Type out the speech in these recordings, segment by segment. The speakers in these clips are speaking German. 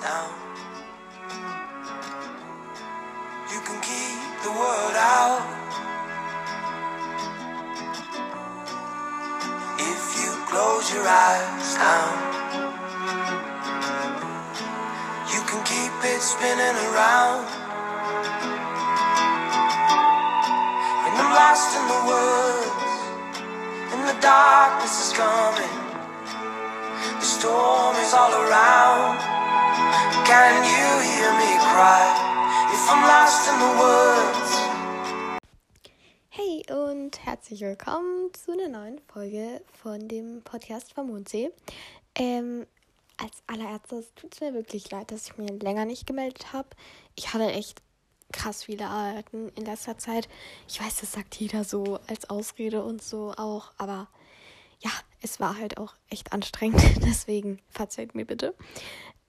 down. You can keep the world out. If you close your eyes down, you can keep it spinning around. And I'm lost in the woods, and the darkness is coming. The storm is all around. Can you hear me cry if I'm lost in the woods? Hey und herzlich willkommen zu einer neuen Folge von dem Podcast vom Mondsee. Ähm, als allererstes tut es mir wirklich leid, dass ich mir länger nicht gemeldet habe. Ich hatte echt krass viele Arbeiten in letzter Zeit. Ich weiß, das sagt jeder so als Ausrede und so auch, aber ja, es war halt auch echt anstrengend. Deswegen verzeiht mir bitte.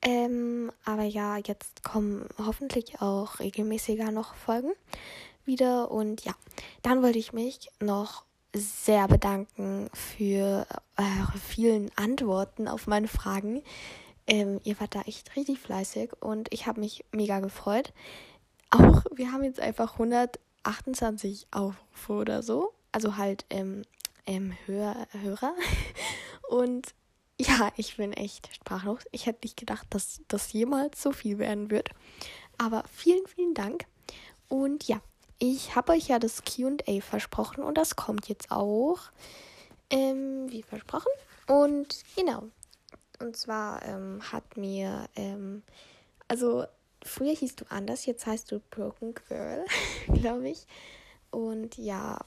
Ähm, aber ja, jetzt kommen hoffentlich auch regelmäßiger noch Folgen wieder. Und ja, dann wollte ich mich noch sehr bedanken für eure vielen Antworten auf meine Fragen. Ähm, ihr wart da echt richtig fleißig und ich habe mich mega gefreut. Auch wir haben jetzt einfach 128 Aufrufe oder so. Also halt ähm, ähm, Hör Hörer. Und ja, ich bin echt sprachlos. Ich hätte nicht gedacht, dass das jemals so viel werden wird. Aber vielen, vielen Dank. Und ja, ich habe euch ja das QA versprochen und das kommt jetzt auch. Ähm, wie versprochen. Und genau. Und zwar ähm, hat mir, ähm, also früher hieß du anders, jetzt heißt du Broken Girl, glaube ich. Und ja,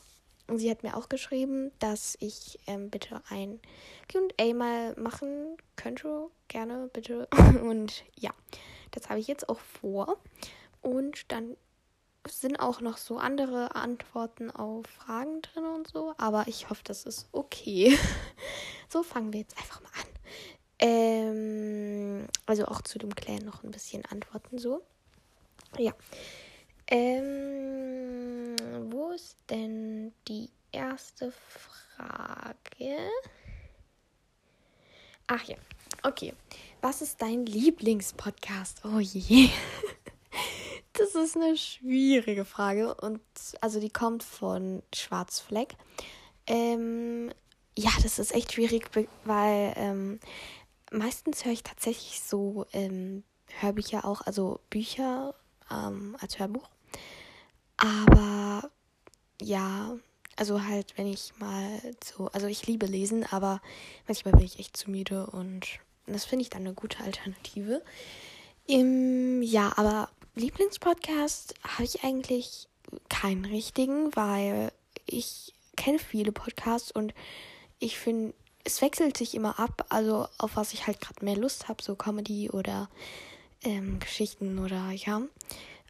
sie hat mir auch geschrieben, dass ich ähm, bitte ein QA mal machen könnte. Gerne, bitte. Und ja, das habe ich jetzt auch vor. Und dann sind auch noch so andere Antworten auf Fragen drin und so. Aber ich hoffe, das ist okay. So fangen wir jetzt einfach mal an. Ähm, also auch zu dem Clan noch ein bisschen Antworten so. Ja. Ähm, wo ist denn die erste Frage? Ach ja, okay. Was ist dein Lieblingspodcast? Oh je. Das ist eine schwierige Frage und also die kommt von Schwarzfleck. Ähm, ja, das ist echt schwierig, weil ähm, meistens höre ich tatsächlich so ähm, Hörbücher auch, also Bücher ähm, als Hörbuch. Aber ja, also halt, wenn ich mal so, also ich liebe lesen, aber manchmal bin ich echt zu müde und das finde ich dann eine gute Alternative. Im, ja, aber Lieblingspodcast habe ich eigentlich keinen richtigen, weil ich kenne viele Podcasts und ich finde, es wechselt sich immer ab, also auf was ich halt gerade mehr Lust habe, so Comedy oder ähm, Geschichten oder ja.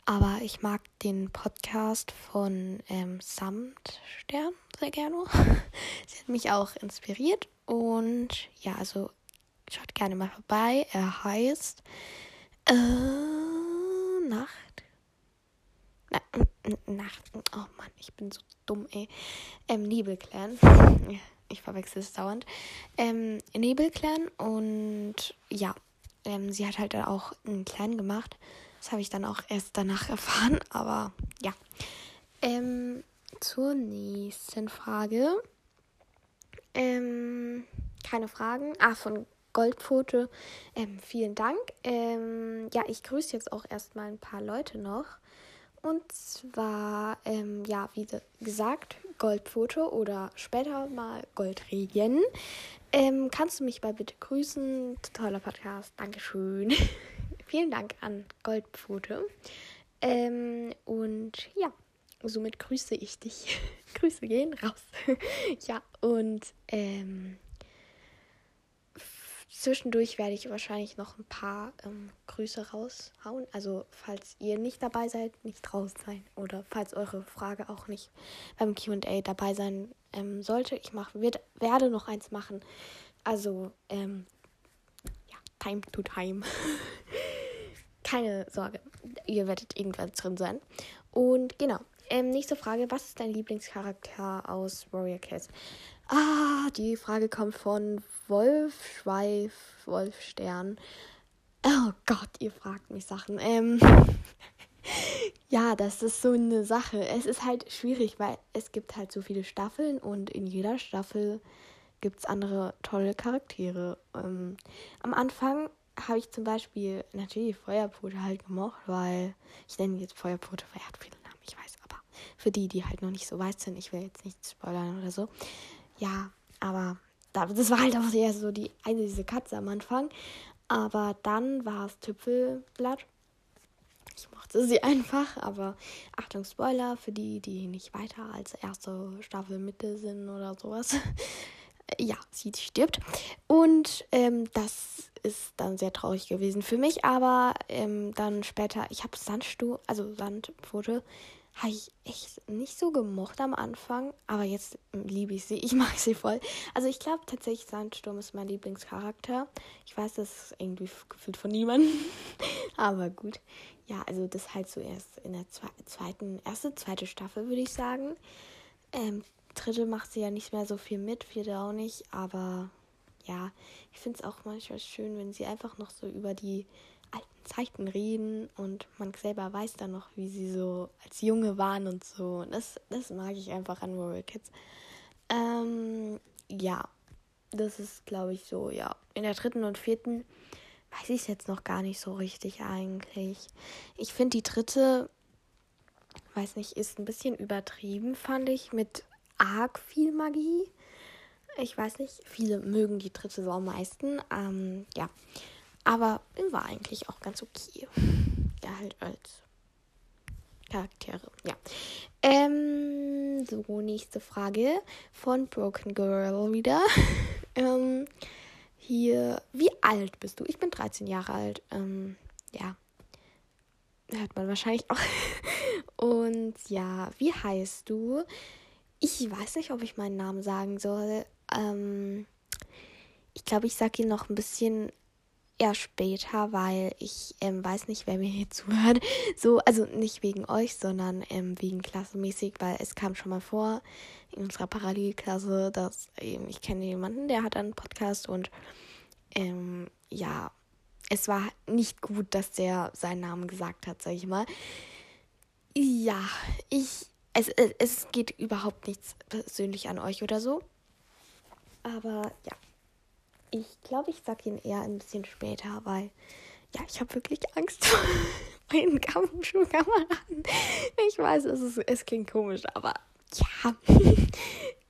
Aber ich mag den Podcast von ähm, Samtstern sehr gerne. Sie hat mich auch inspiriert und ja, also schaut gerne mal vorbei. Er heißt äh, Nacht. Na, Nacht. Oh Mann, ich bin so dumm, ey. Ähm, Nebelclan. ich verwechsel es dauernd. Ähm, Nebelclan und ja, ähm, sie hat halt auch einen Clan gemacht. Das habe ich dann auch erst danach erfahren, aber ja. Ähm, zur nächsten Frage. Ähm, keine Fragen. Ah, von Goldpfote. Ähm, vielen Dank. Ähm, ja, ich grüße jetzt auch erstmal ein paar Leute noch. Und zwar, ähm, ja, wie gesagt, Goldpfote oder später mal Goldregen. Ähm, kannst du mich mal bitte grüßen? Toller Podcast. Dankeschön. Vielen Dank an Goldpfote. Ähm, und ja, somit grüße ich dich. Grüße gehen raus. ja, und ähm, zwischendurch werde ich wahrscheinlich noch ein paar ähm, Grüße raushauen. Also falls ihr nicht dabei seid, nicht raus sein. Oder falls eure Frage auch nicht beim QA dabei sein ähm, sollte. Ich mach, wird, werde noch eins machen. Also, ähm, ja, time to time. Keine Sorge, ihr werdet irgendwann drin sein. Und genau, ähm, nächste Frage. Was ist dein Lieblingscharakter aus Warrior Cats? Ah, die Frage kommt von Wolf Schweif, Wolf Stern. Oh Gott, ihr fragt mich Sachen. Ähm, ja, das ist so eine Sache. Es ist halt schwierig, weil es gibt halt so viele Staffeln und in jeder Staffel gibt es andere tolle Charaktere. Ähm, am Anfang habe ich zum Beispiel natürlich Feuerpfote halt gemocht, weil ich nenne jetzt Feuerpfote, weil er hat viele Namen, ich weiß, aber für die, die halt noch nicht so weit sind, ich will jetzt nicht spoilern oder so. Ja, aber das war halt auch eher so die eine diese Katze am Anfang. Aber dann war es Tüpfelblatt. Ich mochte sie einfach, aber Achtung, Spoiler für die, die nicht weiter als erste Staffel Mitte sind oder sowas ja, sie stirbt. Und ähm, das ist dann sehr traurig gewesen für mich. Aber ähm, dann später, ich habe Sandstuhl, also Sandpfote, habe ich echt nicht so gemocht am Anfang. Aber jetzt liebe ich sie. Ich mag sie voll. Also ich glaube tatsächlich, Sandsturm ist mein Lieblingscharakter. Ich weiß, das ist irgendwie gefühlt von niemandem. aber gut. Ja, also das halt so erst in der zweiten, erste, zweite Staffel, würde ich sagen. Ähm, dritte macht sie ja nicht mehr so viel mit, vierte auch nicht, aber ja, ich finde es auch manchmal schön, wenn sie einfach noch so über die alten Zeiten reden und man selber weiß dann noch, wie sie so als Junge waren und so. Das, das mag ich einfach an Royal Kids. Ähm, ja, das ist, glaube ich, so, ja. In der dritten und vierten weiß ich es jetzt noch gar nicht so richtig eigentlich. Ich finde die dritte, weiß nicht, ist ein bisschen übertrieben, fand ich, mit arg viel Magie. Ich weiß nicht, viele mögen die dritte so am meisten. Ähm, ja, aber war eigentlich auch ganz okay. Ja, halt als Charaktere, ja. Ähm, so, nächste Frage von Broken Girl wieder. ähm, hier, wie alt bist du? Ich bin 13 Jahre alt. Ähm, ja. Hört man wahrscheinlich auch. Und ja, wie heißt du? Ich weiß nicht, ob ich meinen Namen sagen soll. Ähm, ich glaube, ich sage ihn noch ein bisschen eher später, weil ich ähm, weiß nicht, wer mir hier zuhört. So, also nicht wegen euch, sondern ähm, wegen klassenmäßig, weil es kam schon mal vor in unserer Parallelklasse, dass ähm, ich kenne jemanden, der hat einen Podcast und ähm, ja, es war nicht gut, dass der seinen Namen gesagt hat, sag ich mal. Ja, ich es, es, es geht überhaupt nichts persönlich an euch oder so. Aber ja, ich glaube, ich sage ihn eher ein bisschen später, weil ja, ich habe wirklich Angst vor meinen Schulkameraden. Ich weiß, es, ist, es klingt komisch, aber ja.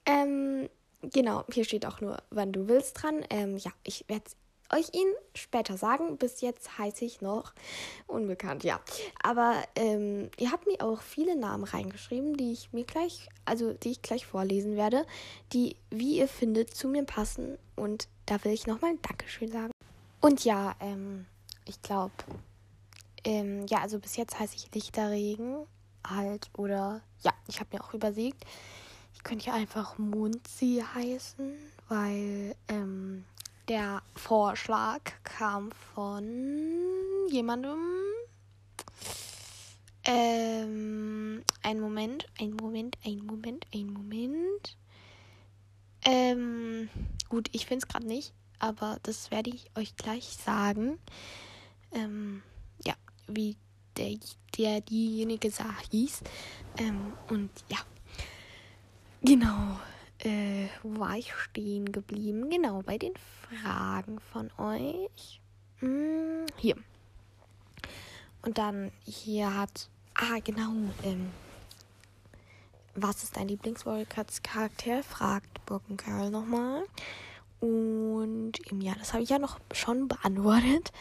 ähm, genau, hier steht auch nur, wann du willst dran. Ähm, ja, ich werde euch ihn später sagen. Bis jetzt heiße ich noch unbekannt, ja. Aber ähm, ihr habt mir auch viele Namen reingeschrieben, die ich mir gleich, also die ich gleich vorlesen werde, die, wie ihr findet, zu mir passen. Und da will ich nochmal ein Dankeschön sagen. Und ja, ähm, ich glaube, ähm, ja, also bis jetzt heiße ich Lichterregen halt oder ja, ich habe mir auch überlegt, ich könnte ja einfach Mondsi heißen, weil ähm, der Vorschlag kam von jemandem. Ähm, ein Moment, ein Moment, ein Moment, ein Moment. Ähm, gut, ich finde es gerade nicht, aber das werde ich euch gleich sagen. Ähm, ja, wie der, der diejenige sah, hieß. Ähm, und ja, genau äh, wo war ich stehen geblieben? Genau, bei den Fragen von euch. Hm, hier. Und dann hier hat. Ah, genau. Ähm, was ist dein Lieblings-Charakter? Fragt Broken Carl nochmal. Und ähm, ja, das habe ich ja noch schon beantwortet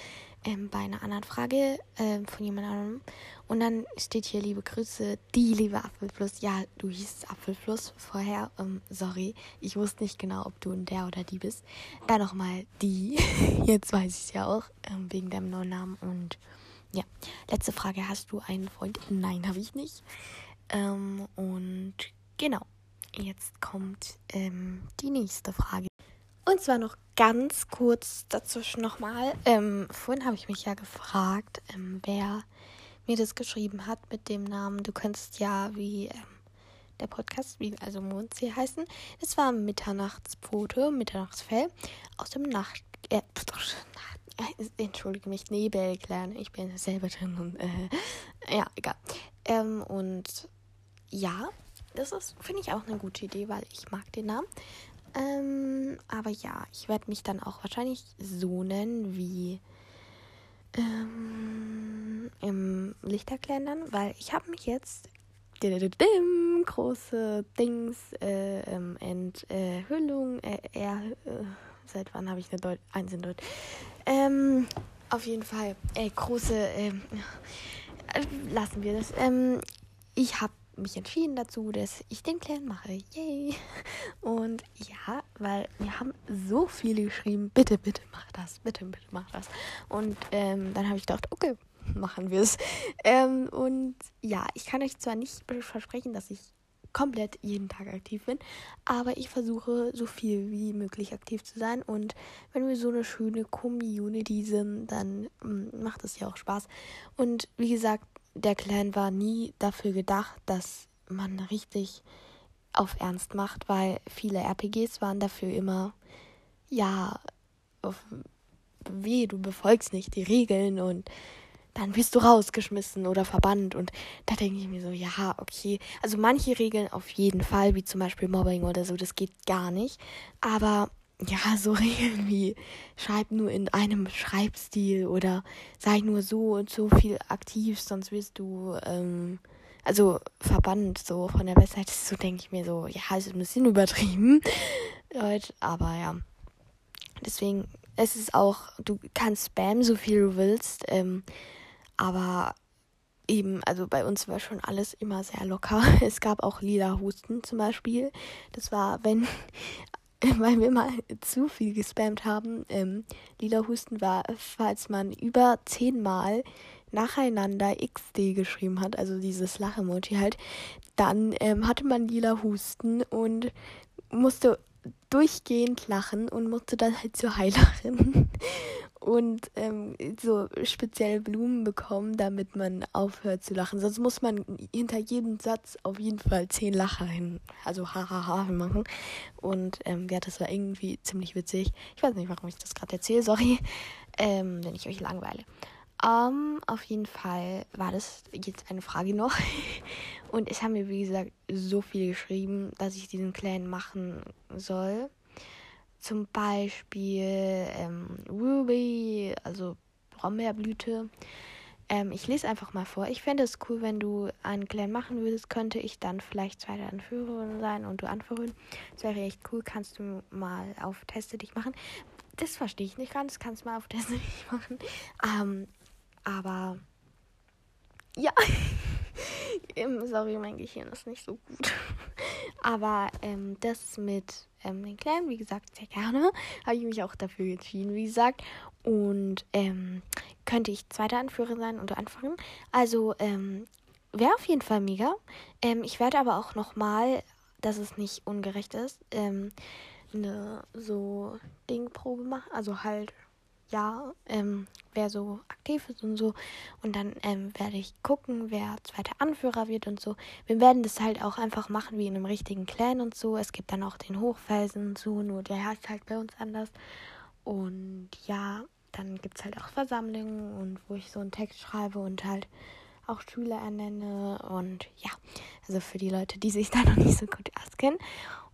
ähm, bei einer anderen Frage ähm, von jemand anderem. Und dann steht hier, liebe Grüße, die liebe Apfelfluss. Ja, du hießt Apfelfluss vorher. Ähm, sorry, ich wusste nicht genau, ob du ein der oder die bist. Dann nochmal die. Jetzt weiß ich es ja auch, ähm, wegen deinem neuen Namen. Und ja, letzte Frage, hast du einen Freund? Nein, habe ich nicht. Ähm, und genau, jetzt kommt ähm, die nächste Frage. Und zwar noch ganz kurz dazwischen nochmal. Ähm, vorhin habe ich mich ja gefragt, ähm, wer mir das geschrieben hat mit dem Namen. Du könntest ja wie ähm, der Podcast, wie also Mondsee heißen. Es war Mitternachtsfoto, Mitternachtsfell aus dem Nacht, äh, entschuldige mich, Nebelclan. Ich bin selber drin und äh, ja, egal. Ähm, und ja, das ist, finde ich, auch eine gute Idee, weil ich mag den Namen. Ähm, aber ja, ich werde mich dann auch wahrscheinlich so nennen wie ähm, im Lichterclan dann, weil ich habe mich jetzt große Dings, äh, ähm, Enthüllung, äh, er, äh, seit wann habe ich eine Deut Eins in Deutsch? Ähm, auf jeden Fall, äh, große, äh, lassen wir das. Ähm, ich habe mich entschieden dazu, dass ich den Clan mache. Yay! Und ja, weil wir haben so viele geschrieben, bitte, bitte mach das, bitte, bitte mach das. Und ähm, dann habe ich gedacht, okay, machen wir es. Ähm, und ja, ich kann euch zwar nicht versprechen, dass ich komplett jeden Tag aktiv bin, aber ich versuche so viel wie möglich aktiv zu sein und wenn wir so eine schöne Community sind, dann mm, macht es ja auch Spaß. Und wie gesagt, der Clan war nie dafür gedacht, dass man richtig auf Ernst macht, weil viele RPGs waren dafür immer, ja, weh, du befolgst nicht die Regeln und dann wirst du rausgeschmissen oder verbannt. Und da denke ich mir so, ja, okay. Also manche Regeln auf jeden Fall, wie zum Beispiel Mobbing oder so, das geht gar nicht. Aber ja, so Regeln wie schreib nur in einem Schreibstil oder sei nur so und so viel aktiv, sonst wirst du, ähm, also verbannt so von der Webseite. So denke ich mir so, ja, ist ein bisschen übertrieben. Leute, aber ja. Deswegen, es ist auch, du kannst spam so viel du willst, ähm, aber eben, also bei uns war schon alles immer sehr locker. Es gab auch lila Husten zum Beispiel. Das war, wenn weil wir mal zu viel gespammt haben. Ähm, lila Husten war, falls man über zehnmal nacheinander XD geschrieben hat, also dieses Lach-Emoji halt, dann ähm, hatte man lila Husten und musste durchgehend lachen und musste dann halt zur Heilerin und ähm, so spezielle Blumen bekommen, damit man aufhört zu lachen. Sonst muss man hinter jedem Satz auf jeden Fall zehn Lacher hin, also hahaha machen. Und ähm, ja, das war irgendwie ziemlich witzig. Ich weiß nicht, warum ich das gerade erzähle, sorry, ähm, wenn ich euch langweile. Um, auf jeden Fall war das jetzt eine Frage noch. Und es haben mir, wie gesagt, so viel geschrieben, dass ich diesen Clan machen soll. Zum Beispiel ähm, Ruby, also Brombeerblüte. Ähm, ich lese einfach mal vor. Ich fände es cool, wenn du einen Clan machen würdest, könnte ich dann vielleicht zweite Anführerin sein und du Anführerin. Das wäre echt cool. Kannst du mal auf Teste dich machen. Das verstehe ich nicht ganz. Kannst du mal auf Teste dich machen. Ähm, aber ja. Sorry, mein Gehirn ist nicht so gut. Aber ähm, das mit ähm, den Clan, wie gesagt, sehr gerne. Habe ich mich auch dafür entschieden, wie gesagt. Und ähm, könnte ich zweiter Anführer sein oder anfangen. Also ähm, wäre auf jeden Fall mega. Ähm, ich werde aber auch nochmal, dass es nicht ungerecht ist, ähm, eine so Dingprobe machen. Also halt ja, ähm, wer so aktiv ist und so. Und dann ähm, werde ich gucken, wer zweiter Anführer wird und so. Wir werden das halt auch einfach machen wie in einem richtigen Clan und so. Es gibt dann auch den Hochfelsen und so, nur der heißt halt bei uns anders. Und ja, dann gibt es halt auch Versammlungen und wo ich so einen Text schreibe und halt auch Schüler ernenne. Und ja, also für die Leute, die sich da noch nicht so gut auskennen.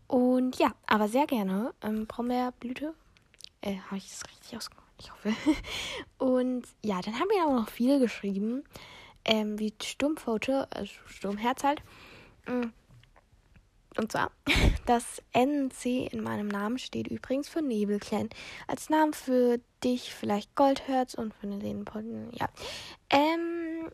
Und ja, aber sehr gerne. Ähm, Brombeerblüte. Äh, habe ich das richtig ausgesprochen? Ich hoffe. Und ja, dann haben wir auch noch viele geschrieben. Ähm, wie Sturmfoto, also Sturmherz halt. Mm. Und zwar, das NC in meinem Namen steht übrigens für Nebelclan. Als Namen für dich vielleicht Goldherz und für den Podden, ja. Ähm,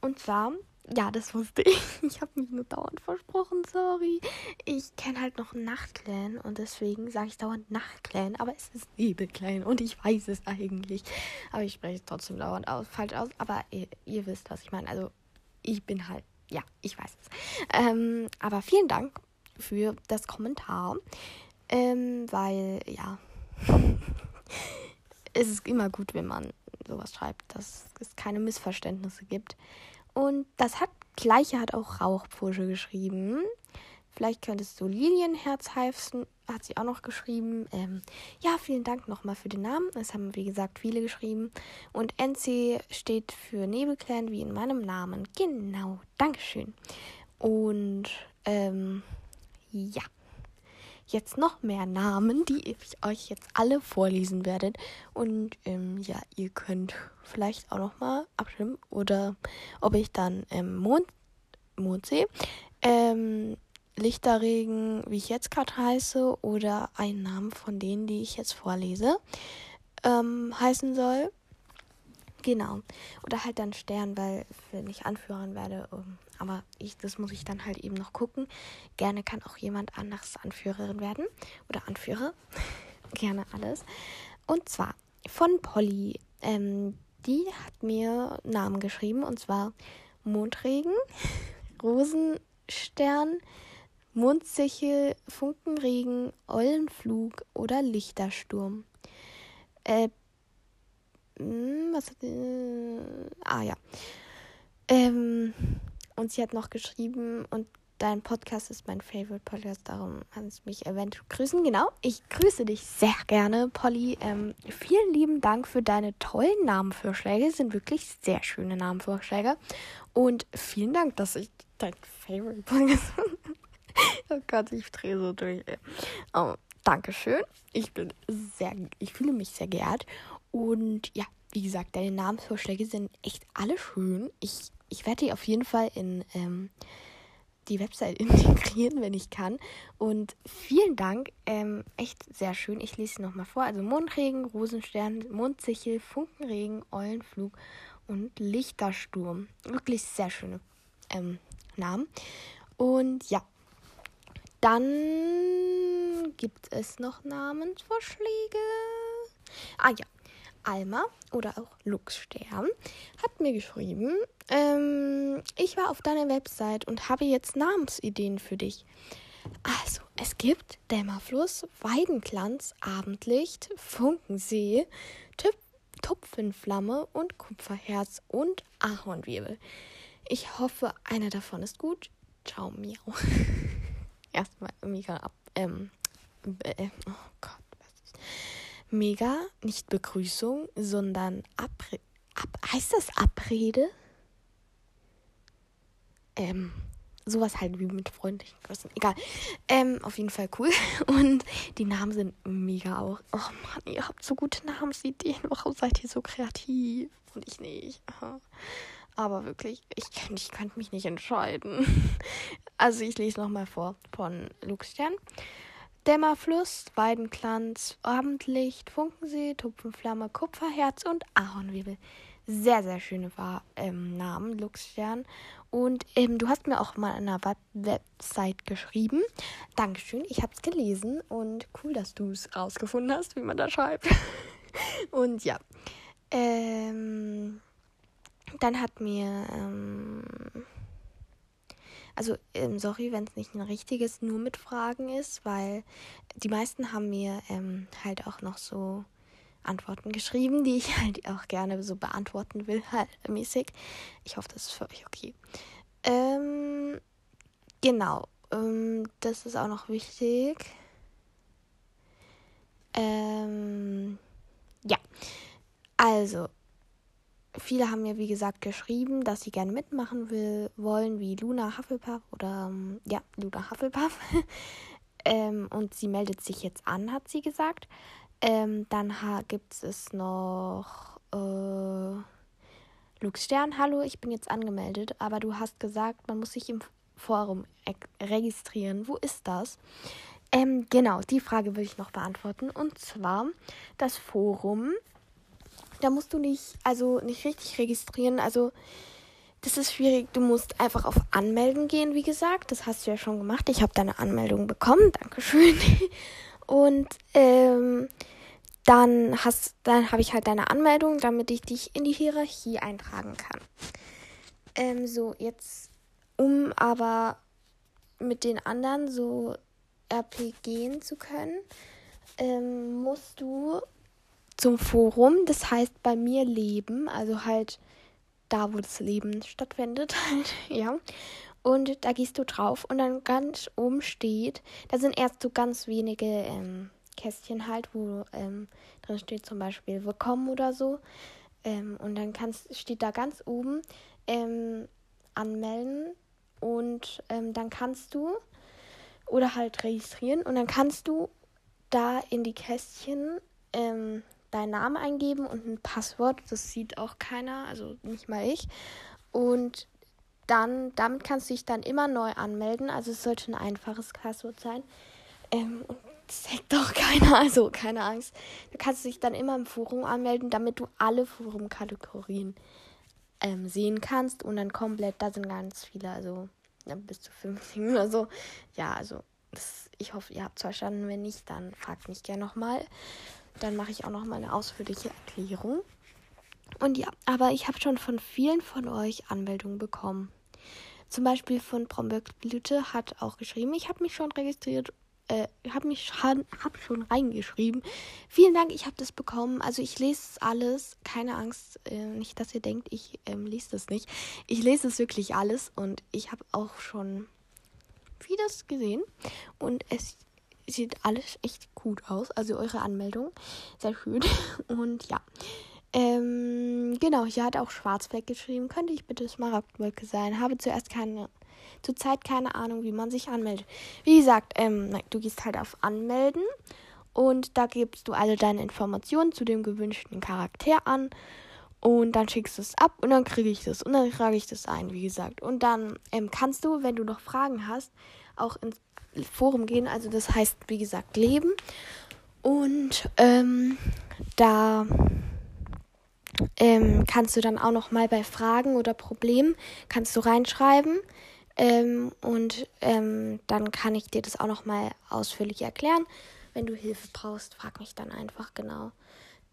und zwar ja, das wusste ich. Ich habe mich nur dauernd versprochen, sorry. Ich kenne halt noch Nachtclan und deswegen sage ich dauernd Nachtclan, aber es ist Nebelclan und ich weiß es eigentlich. Aber ich spreche es trotzdem dauernd aus, falsch aus. Aber ihr, ihr, wisst, was ich meine. Also ich bin halt, ja, ich weiß es. Ähm, aber vielen Dank für das Kommentar, ähm, weil ja, es ist immer gut, wenn man sowas schreibt, dass es keine Missverständnisse gibt. Und das hat gleiche hat auch Rauchpfusche geschrieben. Vielleicht könntest du Lilienherz heißen, hat sie auch noch geschrieben. Ähm, ja, vielen Dank nochmal für den Namen. Es haben, wie gesagt, viele geschrieben. Und NC steht für Nebelclan, wie in meinem Namen. Genau, Dankeschön. Und, ähm, ja. Jetzt noch mehr Namen, die ich euch jetzt alle vorlesen werde. Und, ähm, ja, ihr könnt vielleicht auch nochmal abstimmen. Oder ob ich dann ähm, Mond, Mondsee, ähm, Lichterregen, wie ich jetzt gerade heiße, oder einen Namen von denen, die ich jetzt vorlese, ähm, heißen soll. Genau. Oder halt dann Stern, weil wenn ich anführen werde, ähm, aber ich, das muss ich dann halt eben noch gucken. Gerne kann auch jemand anderes Anführerin werden oder Anführer. Gerne alles. Und zwar von Polly. Ähm, die hat mir Namen geschrieben und zwar Mondregen, Rosenstern, Mondsichel, Funkenregen, Eulenflug oder Lichtersturm. Äh, was hat, äh, ah ja. Ähm, und sie hat noch geschrieben, und dein Podcast ist mein Favorite Podcast, darum kannst du mich eventuell grüßen. Genau, ich grüße dich sehr gerne, Polly. Ähm, vielen lieben Dank für deine tollen Namenvorschläge. Sind wirklich sehr schöne Namenvorschläge. Und vielen Dank, dass ich dein Favorite Podcast oh Gott, ich drehe so durch. Oh, Dankeschön. Ich bin sehr, ich fühle mich sehr geehrt. Und ja, wie gesagt, deine Namensvorschläge sind echt alle schön. Ich, ich werde die auf jeden Fall in ähm, die Website integrieren, wenn ich kann. Und vielen Dank. Ähm, echt sehr schön. Ich lese sie nochmal vor. Also Mondregen, Rosenstern, Mondsichel, Funkenregen, Eulenflug und Lichtersturm. Wirklich sehr schöne ähm, Namen. Und ja, dann gibt es noch Namensvorschläge. Ah ja, Alma oder auch Luxstern hat mir geschrieben, ähm, ich war auf deiner Website und habe jetzt Namensideen für dich. Also, es gibt Dämmerfluss, Weidenglanz, Abendlicht, Funkensee, Tüp Tupfenflamme und Kupferherz und Ahornwirbel. Ich hoffe, einer davon ist gut. Ciao, miau. erstmal mega ab. Ähm, äh, oh Gott. Mega, nicht Begrüßung, sondern Abre ab, heißt das Abrede? Ähm, sowas halt wie mit freundlichen Grüßen. Egal. Ähm, auf jeden Fall cool. Und die Namen sind mega auch. Oh Mann, ihr habt so gute Namensideen. Warum seid ihr so kreativ? Und ich nicht. Aber wirklich, ich, ich könnte mich nicht entscheiden. Also ich lese nochmal vor von Luxstern. Dämmerfluss, Weidenglanz, Abendlicht, Funkensee, Tupfenflamme, Kupferherz und Ahornwirbel. Sehr, sehr schöne ähm, Namen, Luxstern. Und ähm, du hast mir auch mal an einer Web Website geschrieben. Dankeschön, ich habe es gelesen und cool, dass du es rausgefunden hast, wie man da schreibt. und ja. Ähm, dann hat mir, ähm, also ähm, sorry, wenn es nicht ein richtiges nur mit Fragen ist, weil die meisten haben mir ähm, halt auch noch so Antworten geschrieben, die ich halt auch gerne so beantworten will, halt mäßig. Ich hoffe, das ist für euch okay. Ähm, genau, ähm, das ist auch noch wichtig. Ähm, ja, also viele haben mir, wie gesagt, geschrieben, dass sie gerne mitmachen will, wollen, wie Luna Hufflepuff oder, ähm, ja, Luna Hufflepuff. ähm, und sie meldet sich jetzt an, hat sie gesagt. Ähm, dann gibt es noch äh, Luke Stern. Hallo, ich bin jetzt angemeldet, aber du hast gesagt, man muss sich im Forum registrieren. Wo ist das? Ähm, genau, die Frage will ich noch beantworten. Und zwar, das Forum da musst du nicht, also nicht richtig registrieren. Also das ist schwierig. Du musst einfach auf Anmelden gehen, wie gesagt. Das hast du ja schon gemacht. Ich habe deine Anmeldung bekommen. Dankeschön. Und ähm, dann dann habe ich halt deine Anmeldung, damit ich dich in die Hierarchie eintragen kann. Ähm, so, jetzt, um aber mit den anderen so RP gehen zu können, ähm, musst du zum Forum. Das heißt bei mir Leben, also halt da, wo das Leben stattfindet, halt, ja. Und da gehst du drauf und dann ganz oben steht, da sind erst so ganz wenige ähm, Kästchen halt, wo ähm, drin steht zum Beispiel Willkommen oder so. Ähm, und dann kannst, steht da ganz oben ähm, anmelden und ähm, dann kannst du oder halt registrieren und dann kannst du da in die Kästchen ähm, deinen Namen eingeben und ein Passwort. Das sieht auch keiner, also nicht mal ich. Und dann, damit kannst du dich dann immer neu anmelden. Also es sollte ein einfaches Passwort sein. Ähm, das sagt doch keiner, also keine Angst. Du kannst dich dann immer im Forum anmelden, damit du alle Forumkategorien ähm, sehen kannst. Und dann komplett, da sind ganz viele, also ja, bis zu 50 oder so. Ja, also das, ich hoffe, ihr habt es verstanden. Wenn nicht, dann fragt mich gerne nochmal. Dann mache ich auch nochmal eine ausführliche Erklärung. Und ja, aber ich habe schon von vielen von euch Anmeldungen bekommen. Zum Beispiel von Brombeerblüte hat auch geschrieben, ich habe mich schon registriert, äh, habe mich schon, hab schon reingeschrieben. Vielen Dank, ich habe das bekommen. Also ich lese alles, keine Angst, äh, nicht, dass ihr denkt, ich ähm, lese das nicht. Ich lese es wirklich alles und ich habe auch schon vieles gesehen und es sieht alles echt gut aus. Also eure Anmeldung, sehr schön und ja. Ähm, genau, hier hat auch Schwarzfleck geschrieben. Könnte ich bitte Smaragdwolke sein? Habe zuerst keine, zurzeit keine Ahnung, wie man sich anmeldet. Wie gesagt, ähm, du gehst halt auf Anmelden und da gibst du alle deine Informationen zu dem gewünschten Charakter an und dann schickst du es ab und dann kriege ich das und dann trage ich das ein, wie gesagt. Und dann ähm, kannst du, wenn du noch Fragen hast, auch ins Forum gehen. Also das heißt, wie gesagt, Leben. Und ähm, da ähm, kannst du dann auch noch mal bei Fragen oder Problemen kannst du reinschreiben ähm, und ähm, dann kann ich dir das auch noch mal ausführlich erklären. Wenn du Hilfe brauchst, frag mich dann einfach genau.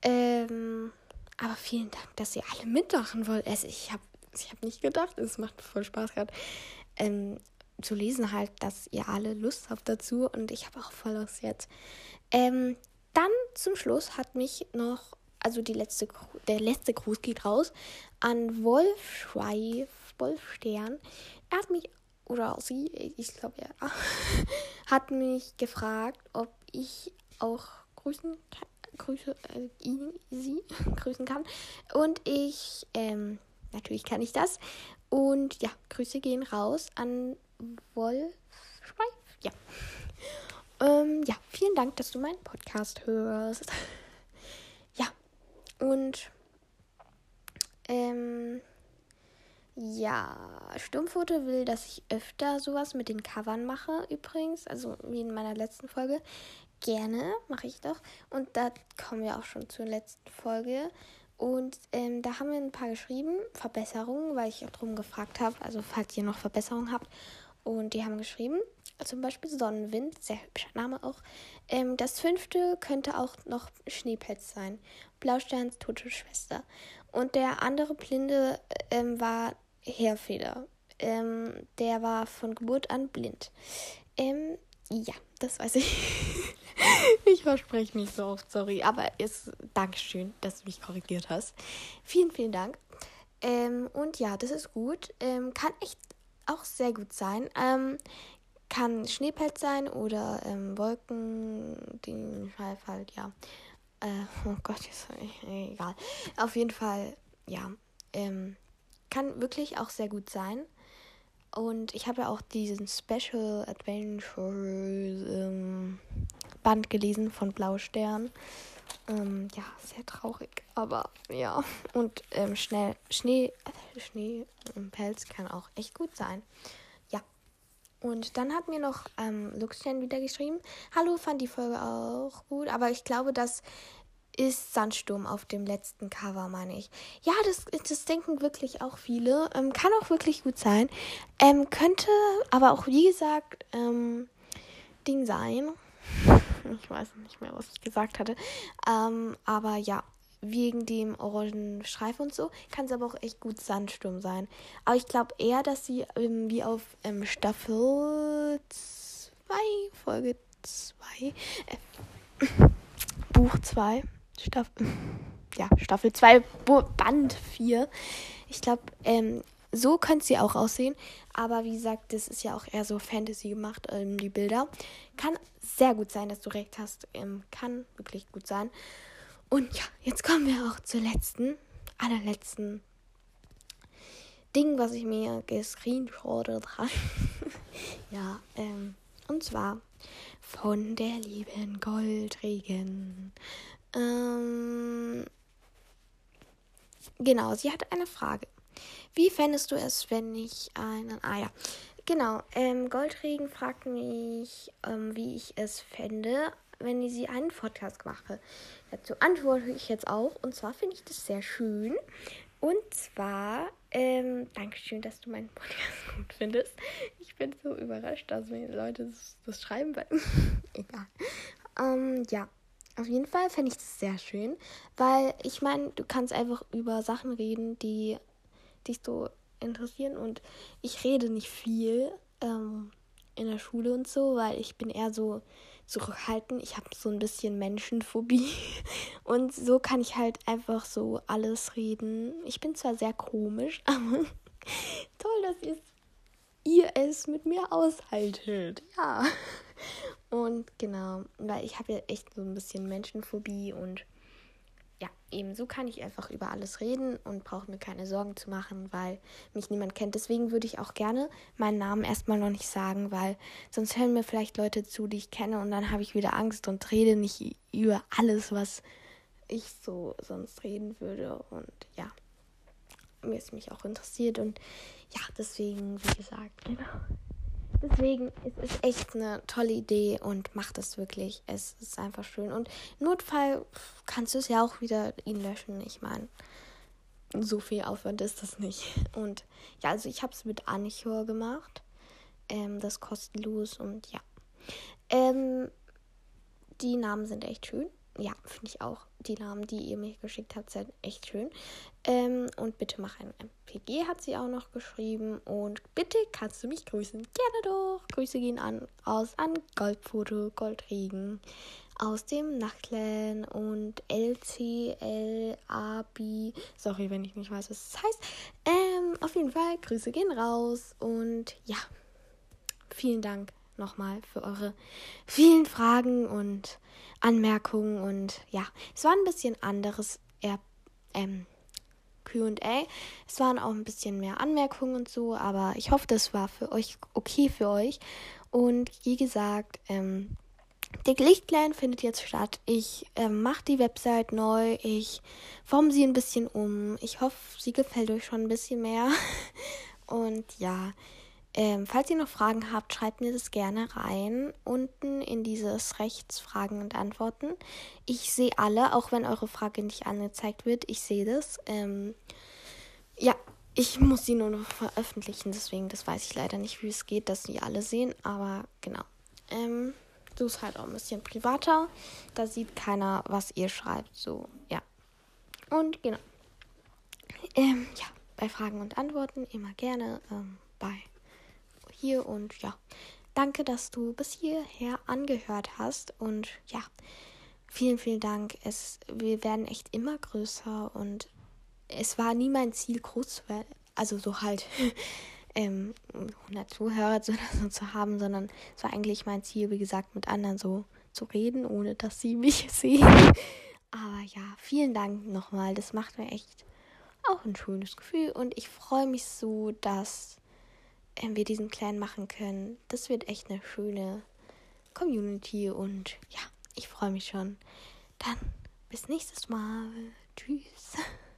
Ähm, aber vielen Dank, dass ihr alle mitmachen wollt. Also ich habe ich hab nicht gedacht, es macht voll Spaß gerade ähm, zu lesen halt, dass ihr alle Lust habt dazu und ich habe auch voll Lust jetzt. Ähm, dann zum Schluss hat mich noch also die letzte, der letzte Gruß geht raus an Wolf Schweif, Wolf Stern. Er hat mich, oder sie, ich glaube ja, hat mich gefragt, ob ich auch grüßen kann, grüße, äh, ihn, sie grüßen kann. Und ich, ähm, natürlich kann ich das. Und ja, Grüße gehen raus an Wolf Schweif. Ja. Ähm, ja, vielen Dank, dass du meinen Podcast hörst. Und ähm, ja, Sturmfoto will, dass ich öfter sowas mit den Covern mache, übrigens. Also wie in meiner letzten Folge. Gerne, mache ich doch. Und da kommen wir auch schon zur letzten Folge. Und ähm, da haben wir ein paar geschrieben, Verbesserungen, weil ich auch drum gefragt habe. Also falls ihr noch Verbesserungen habt. Und die haben geschrieben, zum Beispiel Sonnenwind, sehr hübscher Name auch. Ähm, das fünfte könnte auch noch Schneepelz sein. Blausterns tote Schwester. Und der andere Blinde ähm, war Heerfeder. Ähm, der war von Geburt an blind. Ähm, ja, das weiß ich. ich verspreche mich so oft, sorry. Aber es, Dankeschön, dass du mich korrigiert hast. Vielen, vielen Dank. Ähm, und ja, das ist gut. Ähm, kann echt auch sehr gut sein. Ähm, kann Schneepelz sein oder ähm, Wolken, den Schweif ja. Äh, oh Gott, äh, egal. Auf jeden Fall, ja. Ähm, kann wirklich auch sehr gut sein. Und ich habe ja auch diesen Special Adventure ähm, Band gelesen von Blaustern. Ähm, ja, sehr traurig, aber ja. Und ähm, schnell, Schnee, äh, Schnee im Pelz kann auch echt gut sein. Und dann hat mir noch ähm, Luxchen wieder geschrieben. Hallo, fand die Folge auch gut, aber ich glaube, das ist Sandsturm auf dem letzten Cover, meine ich. Ja, das, das denken wirklich auch viele. Ähm, kann auch wirklich gut sein. Ähm, könnte aber auch, wie gesagt, ähm, Ding sein. Ich weiß nicht mehr, was ich gesagt hatte. Ähm, aber ja, wegen dem orangen Streifen und so, kann es aber auch echt gut Sandsturm sein. Aber ich glaube eher, dass sie ähm, wie auf ähm, Staffel 2, Folge 2, äh, Buch 2, Staffel, ja, Staffel 2, Band 4. Ich glaube, ähm, so könnte sie auch aussehen. Aber wie gesagt, das ist ja auch eher so Fantasy gemacht, ähm, die Bilder. Kann sehr gut sein, dass du recht hast. Ähm, kann wirklich gut sein. Und ja, jetzt kommen wir auch zur letzten, allerletzten Ding, was ich mir gescreenshottet habe. ja, ähm, und zwar von der lieben Goldregen. Ähm, genau, sie hat eine Frage. Wie fändest du es, wenn ich einen. Ah ja, genau. Ähm, Goldregen fragt mich, ähm, wie ich es fände, wenn sie einen Podcast mache. Dazu antworte ich jetzt auch. Und zwar finde ich das sehr schön. Und zwar, ähm, Dankeschön, dass du meinen Podcast gut findest. Ich bin so überrascht, dass mir Leute das, das schreiben. Weil Egal. Ähm, ja. Auf jeden Fall fände ich das sehr schön, weil ich meine, du kannst einfach über Sachen reden, die dich so interessieren und ich rede nicht viel ähm, in der Schule und so, weil ich bin eher so zurückhaltend. Ich habe so ein bisschen Menschenphobie und so kann ich halt einfach so alles reden. Ich bin zwar sehr komisch, aber toll, dass ihr, ihr es mit mir aushaltet. Ja. Und genau, weil ich habe ja echt so ein bisschen Menschenphobie und ja, ebenso kann ich einfach über alles reden und brauche mir keine Sorgen zu machen, weil mich niemand kennt. Deswegen würde ich auch gerne meinen Namen erstmal noch nicht sagen, weil sonst hören mir vielleicht Leute zu, die ich kenne und dann habe ich wieder Angst und rede nicht über alles, was ich so sonst reden würde. Und ja, mir ist mich auch interessiert und ja, deswegen, wie gesagt, genau. Deswegen ist es echt eine tolle Idee und macht es wirklich. Es ist einfach schön. Und im Notfall kannst du es ja auch wieder ihn löschen. Ich meine, so viel Aufwand ist das nicht. Und ja, also ich habe es mit Anchor gemacht. Ähm, das kostenlos und ja. Ähm, die Namen sind echt schön ja, finde ich auch. Die Namen, die ihr mir geschickt habt, sind echt schön. Ähm, und bitte mach ein MPG, hat sie auch noch geschrieben. Und bitte kannst du mich grüßen. Gerne doch. Grüße gehen an aus an Goldfoto, Goldregen aus dem Nachtclan und LCLAB. Sorry, wenn ich nicht weiß, was das heißt. Ähm, auf jeden Fall, Grüße gehen raus. Und ja, vielen Dank nochmal für eure vielen Fragen und Anmerkungen und ja, es war ein bisschen anderes ähm, QA. Es waren auch ein bisschen mehr Anmerkungen und so, aber ich hoffe, das war für euch okay für euch. Und wie gesagt, ähm, der Lichtplan findet jetzt statt. Ich ähm, mache die Website neu. Ich forme sie ein bisschen um. Ich hoffe, sie gefällt euch schon ein bisschen mehr. Und ja, ähm, falls ihr noch Fragen habt, schreibt mir das gerne rein. Unten in dieses Rechts Fragen und Antworten. Ich sehe alle, auch wenn eure Frage nicht angezeigt wird. Ich sehe das. Ähm, ja, ich muss sie nur noch veröffentlichen, deswegen, das weiß ich leider nicht, wie es geht, dass sie alle sehen. Aber genau. Ähm, so ist halt auch ein bisschen privater. Da sieht keiner, was ihr schreibt. So, ja. Und genau. Ähm, ja, bei Fragen und Antworten immer gerne. Ähm, bye hier und ja, danke, dass du bis hierher angehört hast und ja, vielen, vielen Dank. Es, wir werden echt immer größer und es war nie mein Ziel, groß zu werden. Also so halt ähm, 100 Zuhörer oder so zu haben, sondern es war eigentlich mein Ziel, wie gesagt, mit anderen so zu reden, ohne dass sie mich sehen. Aber ja, vielen Dank nochmal. Das macht mir echt auch ein schönes Gefühl und ich freue mich so, dass wir diesen Clan machen können. Das wird echt eine schöne Community und ja, ich freue mich schon. Dann bis nächstes Mal. Tschüss.